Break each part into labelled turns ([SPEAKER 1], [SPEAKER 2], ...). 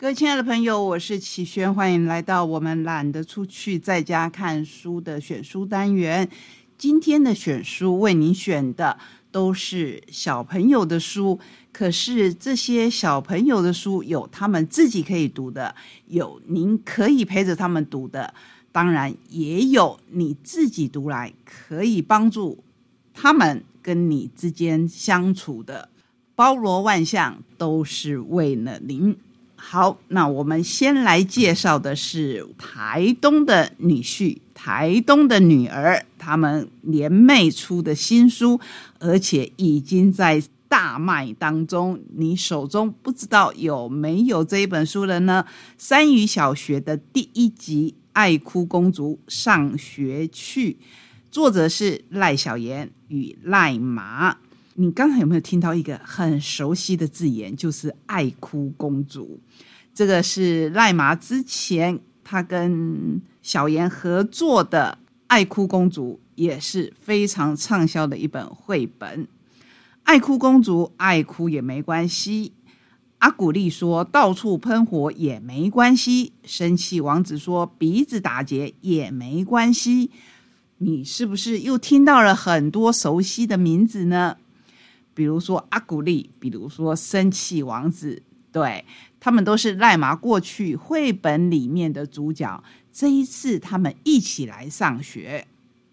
[SPEAKER 1] 各位亲爱的朋友，我是启轩，欢迎来到我们懒得出去在家看书的选书单元。今天的选书为您选的都是小朋友的书，可是这些小朋友的书有他们自己可以读的，有您可以陪着他们读的，当然也有你自己读来可以帮助他们跟你之间相处的，包罗万象，都是为了您。好，那我们先来介绍的是台东的女婿、台东的女儿，他们联袂出的新书，而且已经在大卖当中。你手中不知道有没有这一本书了呢？三语小学的第一集《爱哭公主上学去》，作者是赖小妍与赖麻。你刚才有没有听到一个很熟悉的字眼，就是“爱哭公主”？这个是赖麻之前他跟小妍合作的《爱哭公主》，也是非常畅销的一本绘本。爱哭公主爱哭也没关系，阿古丽说到处喷火也没关系，生气王子说鼻子打结也没关系。你是不是又听到了很多熟悉的名字呢？比如说阿古丽，比如说生气王子，对他们都是赖麻过去绘本里面的主角。这一次他们一起来上学，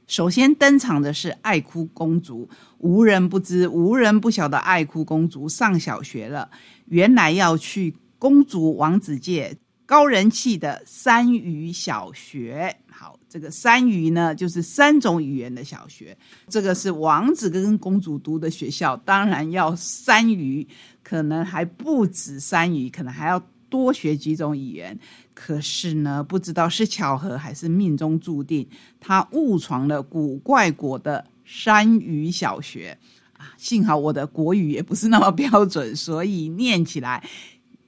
[SPEAKER 1] 首先登场的是爱哭公主。无人不知、无人不晓的爱哭公主上小学了。原来要去公主王子界高人气的三语小学。好，这个三语呢，就是三种语言的小学。这个是王子跟公主读的学校，当然要三语，可能还不止三语，可能还要多学几种语言。可是呢，不知道是巧合还是命中注定，他误闯了古怪国的山语小学啊！幸好我的国语也不是那么标准，所以念起来。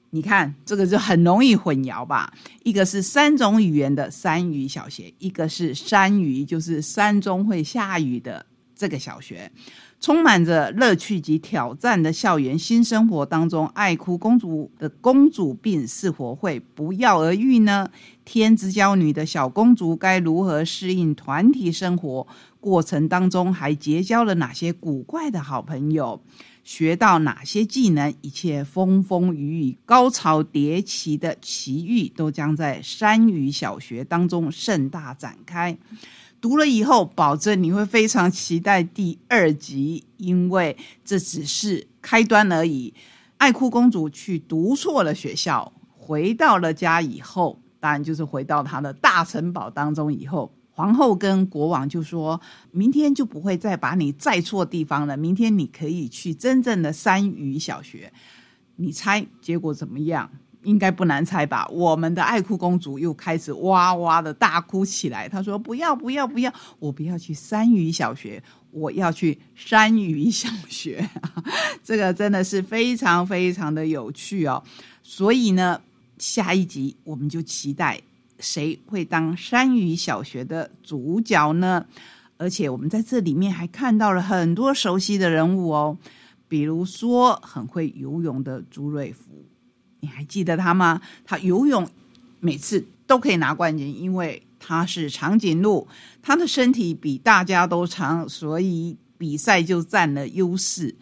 [SPEAKER 1] 你看这个就很容易混淆吧？一个是三种语言的山语小学，一个是山语，就是山中会下雨的这个小学，充满着乐趣及挑战的校园新生活当中，爱哭公主的公主病是否会不药而愈呢？天之娇女的小公主该如何适应团体生活？过程当中还结交了哪些古怪的好朋友？学到哪些技能？一切风风雨雨、高潮迭起的奇遇，都将在山语小学当中盛大展开。读了以后，保证你会非常期待第二集，因为这只是开端而已。爱哭公主去读错了学校，回到了家以后，当然就是回到她的大城堡当中以后。皇后跟国王就说：“明天就不会再把你载错地方了。明天你可以去真正的三语小学。你猜结果怎么样？应该不难猜吧？我们的爱哭公主又开始哇哇的大哭起来。她说：‘不要不要不要！我不要去山语小学，我要去山语小学。’这个真的是非常非常的有趣哦。所以呢，下一集我们就期待。”谁会当山语小学的主角呢？而且我们在这里面还看到了很多熟悉的人物哦，比如说很会游泳的朱瑞福，你还记得他吗？他游泳每次都可以拿冠军，因为他是长颈鹿，他的身体比大家都长，所以比赛就占了优势。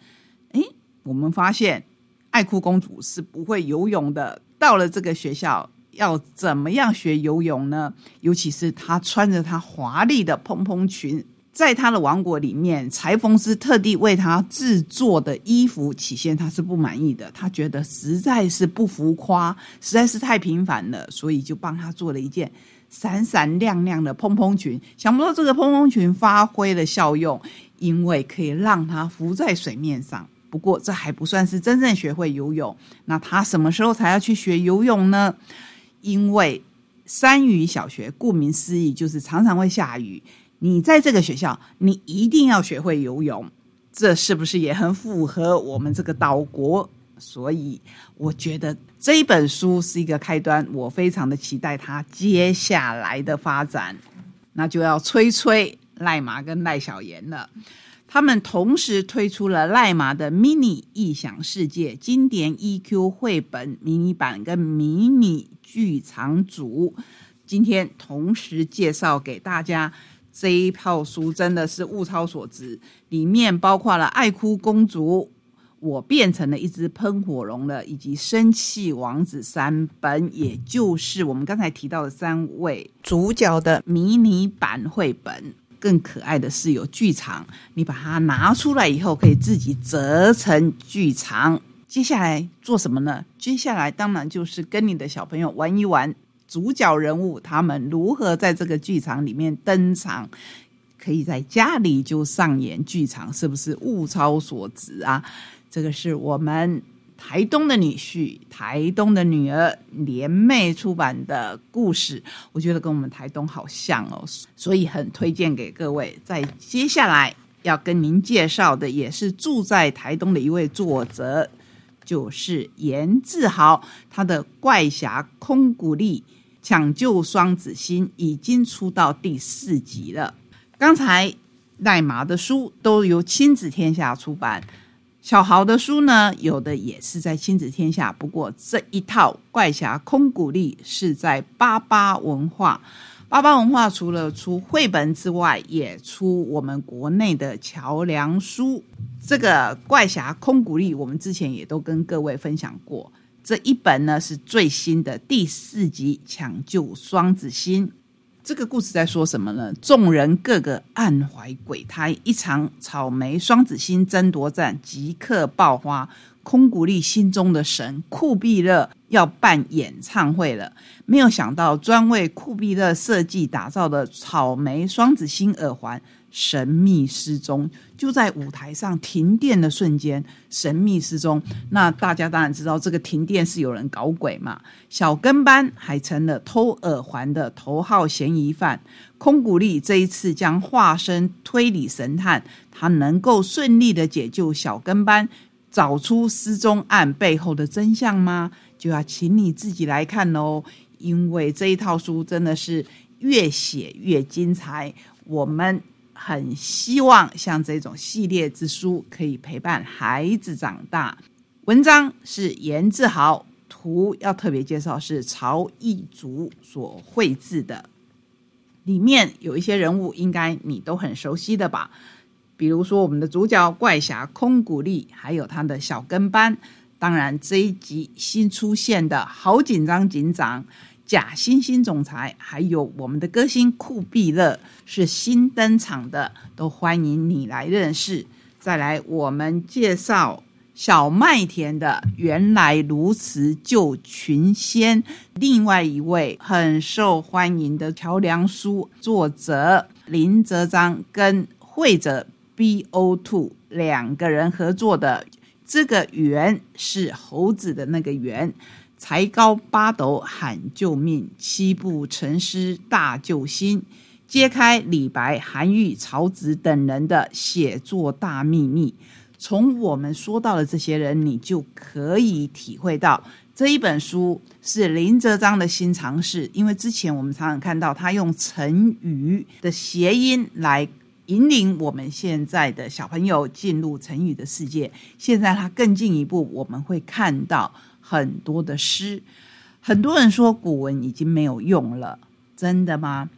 [SPEAKER 1] 诶，我们发现爱哭公主是不会游泳的，到了这个学校。要怎么样学游泳呢？尤其是她穿着她华丽的蓬蓬裙，在他的王国里面，裁缝师特地为他制作的衣服，起先他是不满意的，他觉得实在是不浮夸，实在是太平凡了，所以就帮他做了一件闪闪亮亮的蓬蓬裙。想不到这个蓬蓬裙发挥了效用，因为可以让他浮在水面上。不过这还不算是真正学会游泳，那他什么时候才要去学游泳呢？因为山雨小学顾名思义就是常常会下雨，你在这个学校，你一定要学会游泳，这是不是也很符合我们这个岛国？所以我觉得这一本书是一个开端，我非常的期待它接下来的发展。那就要吹吹赖麻跟赖小妍了。他们同时推出了赖马的迷你异想世界经典 EQ 绘本迷你版跟迷你剧场组。今天同时介绍给大家这一套书，真的是物超所值。里面包括了《爱哭公主》。我变成了一只喷火龙了，以及生气王子三本，也就是我们刚才提到的三位主角的迷你版绘本。更可爱的是有剧场，你把它拿出来以后，可以自己折成剧场。接下来做什么呢？接下来当然就是跟你的小朋友玩一玩主角人物他们如何在这个剧场里面登场，可以在家里就上演剧场，是不是物超所值啊？这个是我们台东的女婿、台东的女儿联袂出版的故事，我觉得跟我们台东好像哦，所以很推荐给各位。在接下来要跟您介绍的，也是住在台东的一位作者，就是严志豪，他的《怪侠空谷力抢救双子星》已经出到第四集了。刚才赖麻的书都由亲子天下出版。小豪的书呢，有的也是在亲子天下，不过这一套怪侠空谷力是在八八文化。八八文化除了出绘本之外，也出我们国内的桥梁书。这个怪侠空谷力，我们之前也都跟各位分享过。这一本呢是最新的第四集，抢救双子星。这个故事在说什么呢？众人个个暗怀鬼胎，一场草莓双子星争夺战即刻爆发。空谷力心中的神库比勒要办演唱会了，没有想到专为库比勒设计打造的草莓双子星耳环。神秘失踪，就在舞台上停电的瞬间，神秘失踪。那大家当然知道，这个停电是有人搞鬼嘛？小跟班还成了偷耳环的头号嫌疑犯。空谷力这一次将化身推理神探，他能够顺利的解救小跟班，找出失踪案背后的真相吗？就要请你自己来看喽，因为这一套书真的是越写越精彩。我们。很希望像这种系列之书可以陪伴孩子长大。文章是严志豪，图要特别介绍是曹义竹所绘制的。里面有一些人物，应该你都很熟悉的吧？比如说我们的主角怪侠空谷力，还有他的小跟班。当然这一集新出现的好紧张警长。假惺惺总裁，还有我们的歌星酷碧乐是新登场的，都欢迎你来认识。再来，我们介绍小麦田的原来如此救群仙，另外一位很受欢迎的桥梁书作者林泽章跟会者 B O Two 两个人合作的，这个圆是猴子的那个圆。才高八斗喊救命，七步成诗大救星，揭开李白、韩愈、曹植等人的写作大秘密。从我们说到的这些人，你就可以体会到这一本书是林哲章的新尝试。因为之前我们常常看到他用成语的谐音来引领我们现在的小朋友进入成语的世界，现在他更进一步，我们会看到。很多的诗，很多人说古文已经没有用了，真的吗？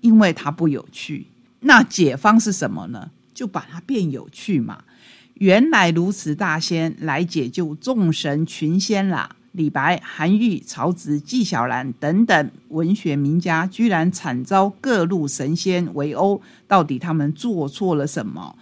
[SPEAKER 1] 因为它不有趣。那解方是什么呢？就把它变有趣嘛。原来如此，大仙来解救众神群仙啦！李白、韩愈、曹植、纪晓岚等等文学名家，居然惨遭各路神仙围殴，到底他们做错了什么？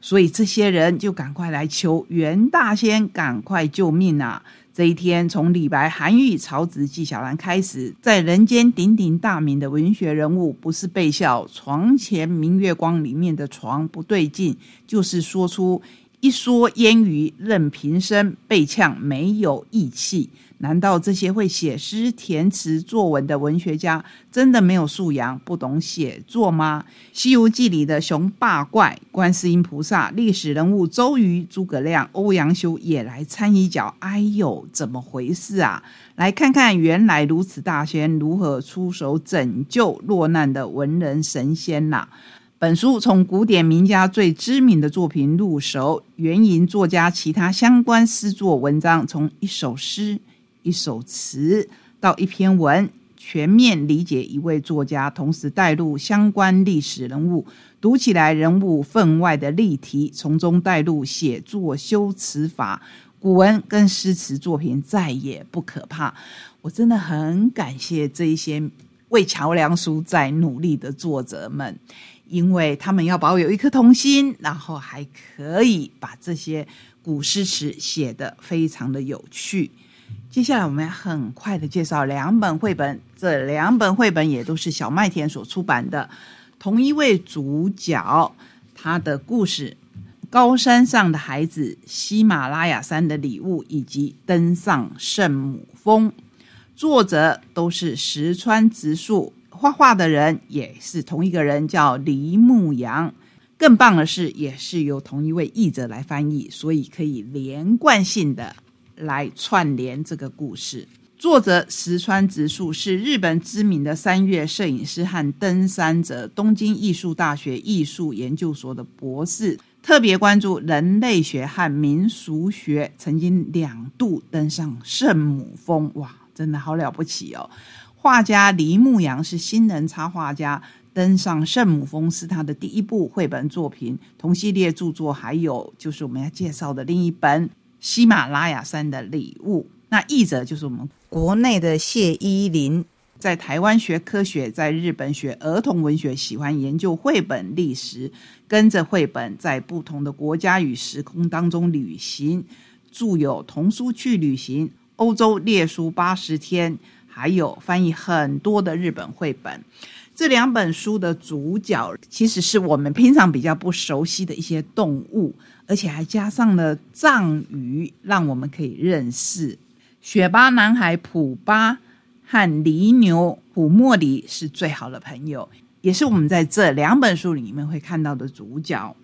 [SPEAKER 1] 所以这些人就赶快来求袁大仙赶快救命啊！这一天，从李白、韩愈、曹植、纪晓岚开始，在人间鼎鼎大名的文学人物，不是被笑“床前明月光”里面的床不对劲，就是说出一蓑烟雨任平生，被呛没有义气。难道这些会写诗填词作文的文学家真的没有素养，不懂写作吗？《西游记》里的熊八怪、观世音菩萨、历史人物周瑜、诸葛亮、欧阳修也来掺一脚？哎呦，怎么回事啊？来看看原来如此大仙如何出手拯救落难的文人神仙呐！本书从古典名家最知名的作品入手，援引作家其他相关诗作文章，从一首诗、一首词到一篇文，全面理解一位作家，同时带入相关历史人物，读起来人物分外的立体，从中带入写作修辞法，古文跟诗词作品再也不可怕。我真的很感谢这一些为桥梁书在努力的作者们。因为他们要保有一颗童心，然后还可以把这些古诗词写得非常的有趣。接下来我们要很快的介绍两本绘本，这两本绘本也都是小麦田所出版的。同一位主角，他的故事《高山上的孩子》、《喜马拉雅山的礼物》以及《登上圣母峰》，作者都是石川直树。画画的人也是同一个人，叫黎牧阳。更棒的是，也是由同一位译者来翻译，所以可以连贯性的来串联这个故事。作者石川直树是日本知名的三月摄影师和登山者，东京艺术大学艺术研究所的博士，特别关注人类学和民俗学，曾经两度登上圣母峰。哇，真的好了不起哦！画家黎牧阳是新人插画家，登上圣母峰是他的第一部绘本作品。同系列著作还有就是我们要介绍的另一本《喜马拉雅山的礼物》。那译者就是我们国内的谢依霖，在台湾学科学，在日本学儿童文学，喜欢研究绘本历史，跟着绘本在不同的国家与时空当中旅行，著有《童书去旅行》《欧洲列书八十天》。还有翻译很多的日本绘本，这两本书的主角其实是我们平常比较不熟悉的一些动物，而且还加上了藏语，让我们可以认识。雪巴男孩普巴和犁牛普莫里是最好的朋友，也是我们在这两本书里面会看到的主角。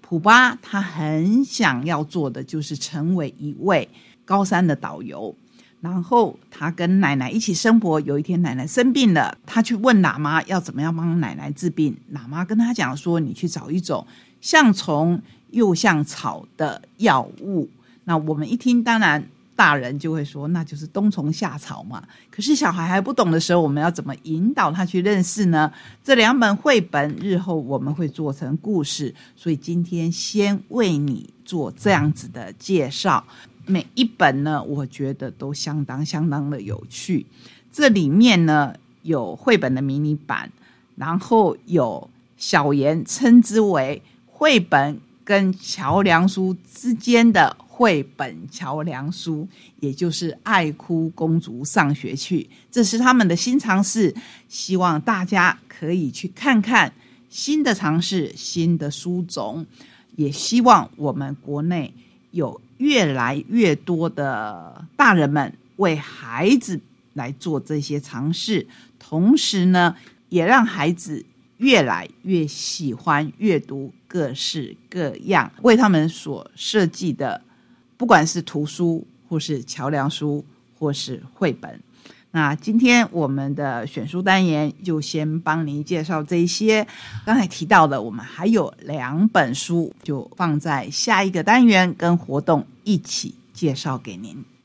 [SPEAKER 1] 普巴他很想要做的就是成为一位高山的导游。然后他跟奶奶一起生活。有一天奶奶生病了，他去问喇嘛要怎么样帮奶奶治病。喇嘛跟他讲说：“你去找一种像虫又像草的药物。”那我们一听，当然大人就会说那就是冬虫夏草嘛。可是小孩还不懂的时候，我们要怎么引导他去认识呢？这两本绘本日后我们会做成故事，所以今天先为你做这样子的介绍。每一本呢，我觉得都相当相当的有趣。这里面呢有绘本的迷你版，然后有小言称之为绘本跟桥梁书之间的绘本桥梁书，也就是《爱哭公主上学去》，这是他们的新尝试，希望大家可以去看看新的尝试、新的书种，也希望我们国内有。越来越多的大人们为孩子来做这些尝试，同时呢，也让孩子越来越喜欢阅读各式各样为他们所设计的，不管是图书或是桥梁书或是绘本。那今天我们的选书单元就先帮您介绍这些。刚才提到的，我们还有两本书，就放在下一个单元跟活动一起介绍给您。